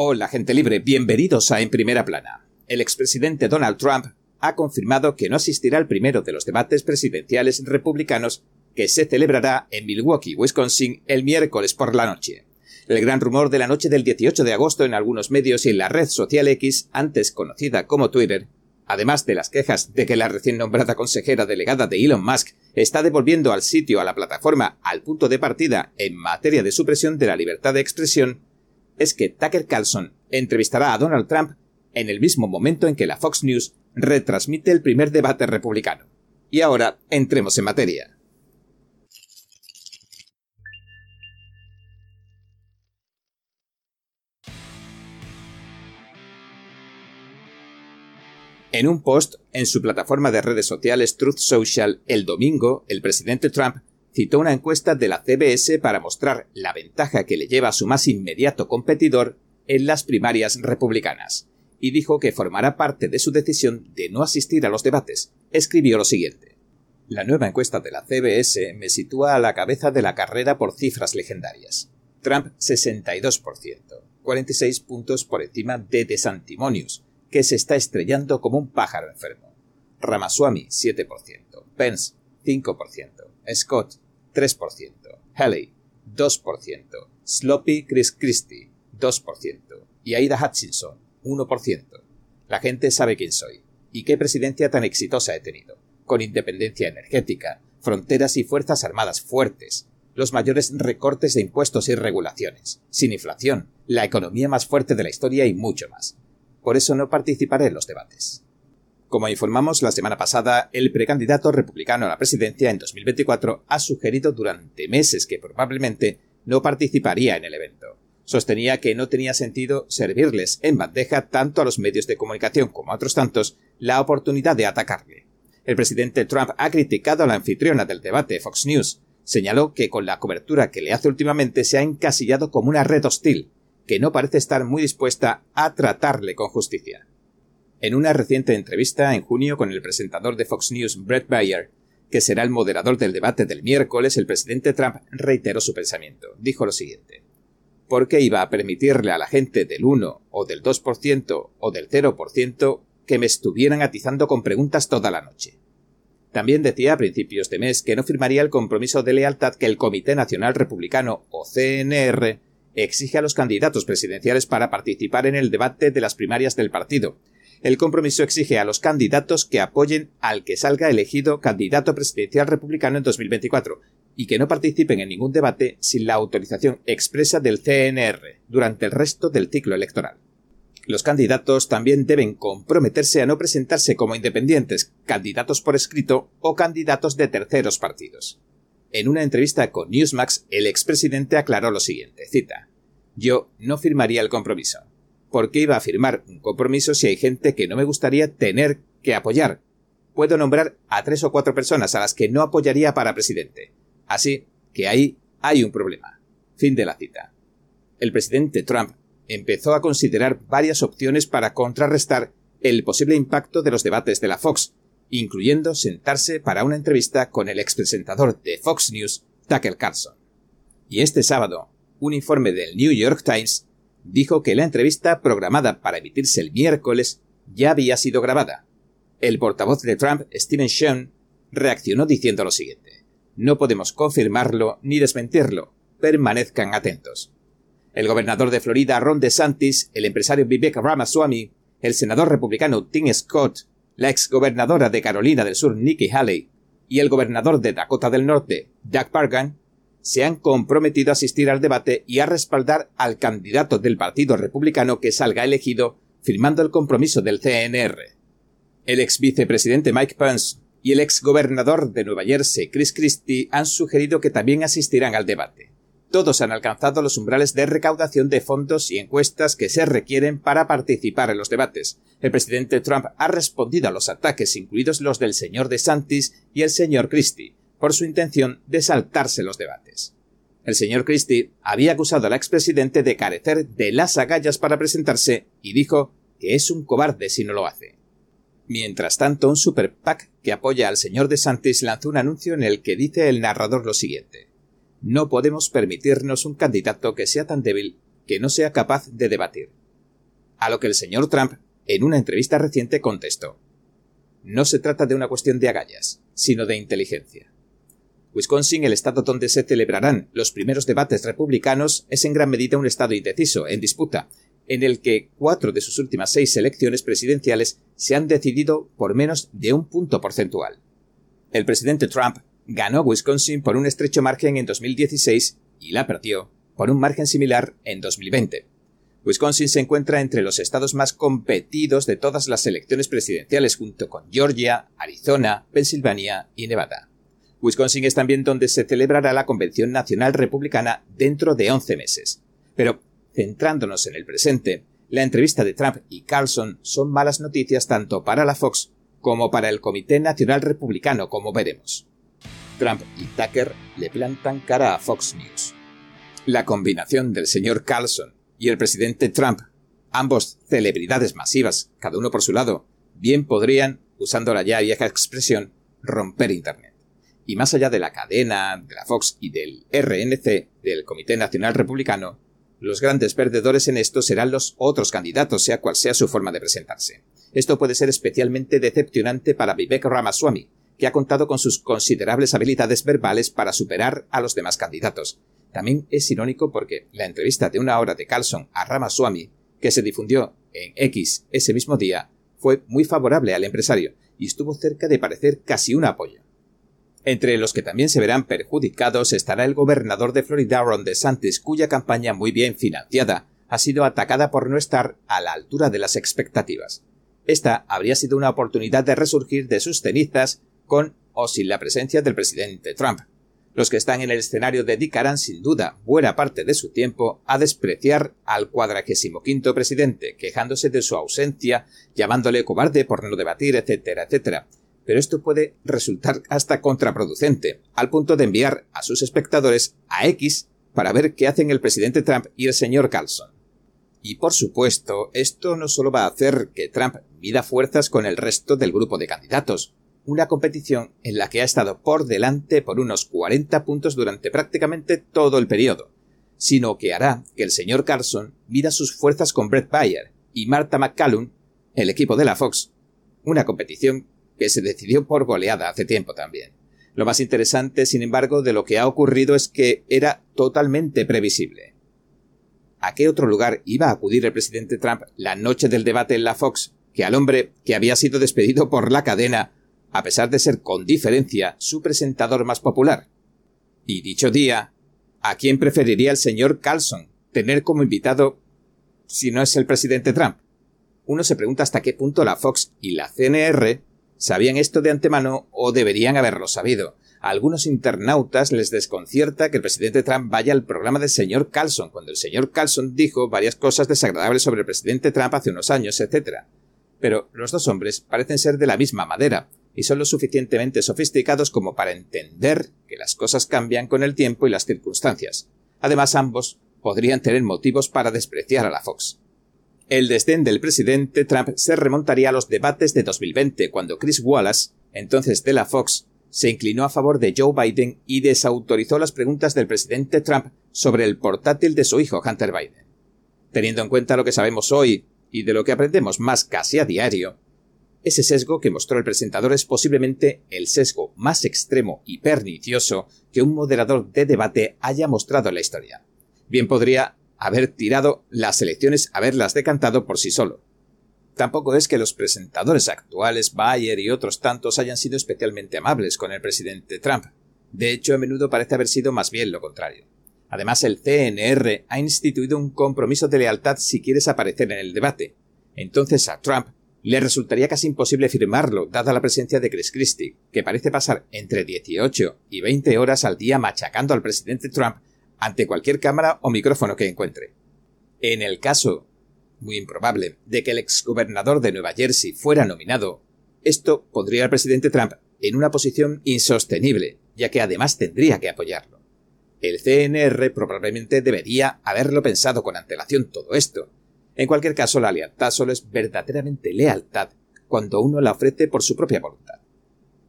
Hola gente libre, bienvenidos a En Primera Plana. El expresidente Donald Trump ha confirmado que no asistirá al primero de los debates presidenciales republicanos que se celebrará en Milwaukee, Wisconsin, el miércoles por la noche. El gran rumor de la noche del 18 de agosto en algunos medios y en la red social X, antes conocida como Twitter, además de las quejas de que la recién nombrada consejera delegada de Elon Musk está devolviendo al sitio a la plataforma al punto de partida en materia de supresión de la libertad de expresión, es que Tucker Carlson entrevistará a Donald Trump en el mismo momento en que la Fox News retransmite el primer debate republicano. Y ahora entremos en materia. En un post en su plataforma de redes sociales Truth Social el domingo, el presidente Trump citó una encuesta de la CBS para mostrar la ventaja que le lleva a su más inmediato competidor en las primarias republicanas, y dijo que formará parte de su decisión de no asistir a los debates. Escribió lo siguiente. La nueva encuesta de la CBS me sitúa a la cabeza de la carrera por cifras legendarias. Trump 62%, 46 puntos por encima de DeSantimonius, que se está estrellando como un pájaro enfermo. Ramaswamy 7%, Pence 5%, Scott 3%, Haley 2%, Sloppy Chris Christie 2% y Aida Hutchinson 1%. La gente sabe quién soy. Y qué presidencia tan exitosa he tenido, con independencia energética, fronteras y fuerzas armadas fuertes, los mayores recortes de impuestos y regulaciones, sin inflación, la economía más fuerte de la historia y mucho más. Por eso no participaré en los debates. Como informamos la semana pasada, el precandidato republicano a la presidencia en 2024 ha sugerido durante meses que probablemente no participaría en el evento. Sostenía que no tenía sentido servirles en bandeja tanto a los medios de comunicación como a otros tantos la oportunidad de atacarle. El presidente Trump ha criticado a la anfitriona del debate Fox News. Señaló que con la cobertura que le hace últimamente se ha encasillado como una red hostil, que no parece estar muy dispuesta a tratarle con justicia. En una reciente entrevista en junio con el presentador de Fox News Brett Bayer, que será el moderador del debate del miércoles, el presidente Trump reiteró su pensamiento. Dijo lo siguiente. ¿Por qué iba a permitirle a la gente del 1 o del 2% o del 0% que me estuvieran atizando con preguntas toda la noche? También decía a principios de mes que no firmaría el compromiso de lealtad que el Comité Nacional Republicano o CNR exige a los candidatos presidenciales para participar en el debate de las primarias del partido, el compromiso exige a los candidatos que apoyen al que salga elegido candidato presidencial republicano en 2024 y que no participen en ningún debate sin la autorización expresa del CNR durante el resto del ciclo electoral. Los candidatos también deben comprometerse a no presentarse como independientes, candidatos por escrito o candidatos de terceros partidos. En una entrevista con Newsmax, el expresidente aclaró lo siguiente, cita, Yo no firmaría el compromiso. ¿Por qué iba a firmar un compromiso si hay gente que no me gustaría tener que apoyar? Puedo nombrar a tres o cuatro personas a las que no apoyaría para presidente. Así que ahí hay un problema. Fin de la cita. El presidente Trump empezó a considerar varias opciones para contrarrestar el posible impacto de los debates de la Fox, incluyendo sentarse para una entrevista con el expresentador de Fox News, Tucker Carlson. Y este sábado, un informe del New York Times dijo que la entrevista programada para emitirse el miércoles ya había sido grabada. El portavoz de Trump, Stephen Sean, reaccionó diciendo lo siguiente. No podemos confirmarlo ni desmentirlo. Permanezcan atentos. El gobernador de Florida, Ron DeSantis, el empresario Vivek Ramaswamy, el senador republicano Tim Scott, la exgobernadora de Carolina del Sur, Nikki Haley, y el gobernador de Dakota del Norte, Doug Pargan, se han comprometido a asistir al debate y a respaldar al candidato del Partido Republicano que salga elegido, firmando el compromiso del CNR. El ex vicepresidente Mike Pence y el ex gobernador de Nueva Jersey, Chris Christie, han sugerido que también asistirán al debate. Todos han alcanzado los umbrales de recaudación de fondos y encuestas que se requieren para participar en los debates. El presidente Trump ha respondido a los ataques, incluidos los del señor DeSantis y el señor Christie, por su intención de saltarse los debates. El señor Christie había acusado al expresidente de carecer de las agallas para presentarse y dijo que es un cobarde si no lo hace. Mientras tanto, un super PAC que apoya al señor DeSantis lanzó un anuncio en el que dice el narrador lo siguiente. No podemos permitirnos un candidato que sea tan débil que no sea capaz de debatir. a lo que el señor Trump, en una entrevista reciente, contestó. No se trata de una cuestión de agallas, sino de inteligencia. Wisconsin, el estado donde se celebrarán los primeros debates republicanos, es en gran medida un estado indeciso, en disputa, en el que cuatro de sus últimas seis elecciones presidenciales se han decidido por menos de un punto porcentual. El presidente Trump ganó Wisconsin por un estrecho margen en 2016 y la perdió por un margen similar en 2020. Wisconsin se encuentra entre los estados más competidos de todas las elecciones presidenciales junto con Georgia, Arizona, Pensilvania y Nevada. Wisconsin es también donde se celebrará la Convención Nacional Republicana dentro de 11 meses. Pero, centrándonos en el presente, la entrevista de Trump y Carlson son malas noticias tanto para la Fox como para el Comité Nacional Republicano, como veremos. Trump y Tucker le plantan cara a Fox News. La combinación del señor Carlson y el presidente Trump, ambos celebridades masivas, cada uno por su lado, bien podrían, usando la ya vieja expresión, romper Internet. Y más allá de la cadena, de la Fox y del RNC, del Comité Nacional Republicano, los grandes perdedores en esto serán los otros candidatos, sea cual sea su forma de presentarse. Esto puede ser especialmente decepcionante para Vivek Ramaswamy, que ha contado con sus considerables habilidades verbales para superar a los demás candidatos. También es irónico porque la entrevista de una hora de Carlson a Ramaswamy, que se difundió en X ese mismo día, fue muy favorable al empresario y estuvo cerca de parecer casi un apoyo. Entre los que también se verán perjudicados estará el gobernador de Florida Ron DeSantis, cuya campaña muy bien financiada ha sido atacada por no estar a la altura de las expectativas. Esta habría sido una oportunidad de resurgir de sus cenizas con o sin la presencia del presidente Trump. Los que están en el escenario dedicarán sin duda buena parte de su tiempo a despreciar al cuadragésimo quinto presidente, quejándose de su ausencia, llamándole cobarde por no debatir, etcétera, etcétera. Pero esto puede resultar hasta contraproducente, al punto de enviar a sus espectadores a X para ver qué hacen el presidente Trump y el señor Carlson. Y por supuesto, esto no solo va a hacer que Trump mida fuerzas con el resto del grupo de candidatos, una competición en la que ha estado por delante por unos 40 puntos durante prácticamente todo el periodo, sino que hará que el señor Carson mida sus fuerzas con Brett Bayer y Martha McCallum, el equipo de la Fox, una competición que se decidió por goleada hace tiempo también. Lo más interesante, sin embargo, de lo que ha ocurrido es que era totalmente previsible. ¿A qué otro lugar iba a acudir el presidente Trump la noche del debate en la Fox que al hombre que había sido despedido por la cadena a pesar de ser con diferencia su presentador más popular. Y dicho día, ¿a quién preferiría el señor Carlson tener como invitado si no es el presidente Trump? Uno se pregunta hasta qué punto la Fox y la CNR sabían esto de antemano o deberían haberlo sabido. A algunos internautas les desconcierta que el presidente Trump vaya al programa del señor Carlson, cuando el señor Carlson dijo varias cosas desagradables sobre el presidente Trump hace unos años, etc. Pero los dos hombres parecen ser de la misma madera, y son lo suficientemente sofisticados como para entender que las cosas cambian con el tiempo y las circunstancias. Además, ambos podrían tener motivos para despreciar a la Fox. El desdén del presidente Trump se remontaría a los debates de 2020, cuando Chris Wallace, entonces de la Fox, se inclinó a favor de Joe Biden y desautorizó las preguntas del presidente Trump sobre el portátil de su hijo Hunter Biden. Teniendo en cuenta lo que sabemos hoy y de lo que aprendemos más casi a diario, ese sesgo que mostró el presentador es posiblemente el sesgo más extremo y pernicioso que un moderador de debate haya mostrado en la historia. Bien podría haber tirado las elecciones, haberlas decantado por sí solo. Tampoco es que los presentadores actuales, Bayer y otros tantos, hayan sido especialmente amables con el presidente Trump. De hecho, a menudo parece haber sido más bien lo contrario. Además, el CNR ha instituido un compromiso de lealtad si quieres aparecer en el debate. Entonces a Trump le resultaría casi imposible firmarlo, dada la presencia de Chris Christie, que parece pasar entre 18 y 20 horas al día machacando al presidente Trump ante cualquier cámara o micrófono que encuentre. En el caso, muy improbable, de que el exgobernador de Nueva Jersey fuera nominado, esto pondría al presidente Trump en una posición insostenible, ya que además tendría que apoyarlo. El CNR probablemente debería haberlo pensado con antelación todo esto, en cualquier caso, la lealtad solo es verdaderamente lealtad cuando uno la ofrece por su propia voluntad.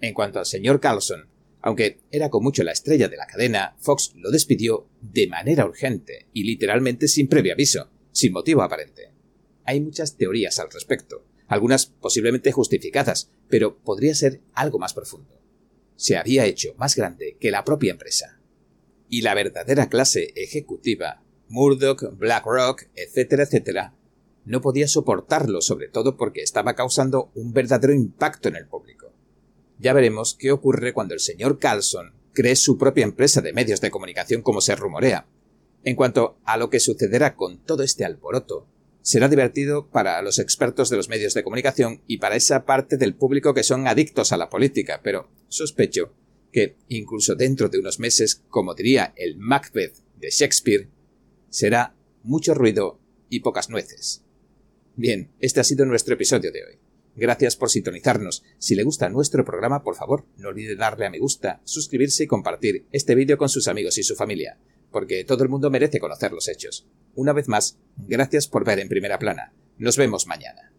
En cuanto al señor Carlson, aunque era con mucho la estrella de la cadena, Fox lo despidió de manera urgente y literalmente sin previo aviso, sin motivo aparente. Hay muchas teorías al respecto, algunas posiblemente justificadas, pero podría ser algo más profundo. Se había hecho más grande que la propia empresa. Y la verdadera clase ejecutiva, Murdoch, BlackRock, etcétera, etcétera, no podía soportarlo, sobre todo porque estaba causando un verdadero impacto en el público. Ya veremos qué ocurre cuando el señor Carlson cree su propia empresa de medios de comunicación como se rumorea. En cuanto a lo que sucederá con todo este alboroto, será divertido para los expertos de los medios de comunicación y para esa parte del público que son adictos a la política, pero sospecho que, incluso dentro de unos meses, como diría el Macbeth de Shakespeare, será mucho ruido y pocas nueces. Bien, este ha sido nuestro episodio de hoy. Gracias por sintonizarnos. Si le gusta nuestro programa, por favor, no olvide darle a me gusta, suscribirse y compartir este vídeo con sus amigos y su familia, porque todo el mundo merece conocer los hechos. Una vez más, gracias por ver en primera plana. Nos vemos mañana.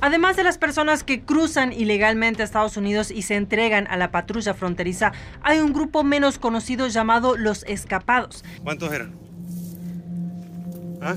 Además de las personas que cruzan ilegalmente a Estados Unidos y se entregan a la patrulla fronteriza, hay un grupo menos conocido llamado los escapados. ¿Cuántos eran? ¿Ah?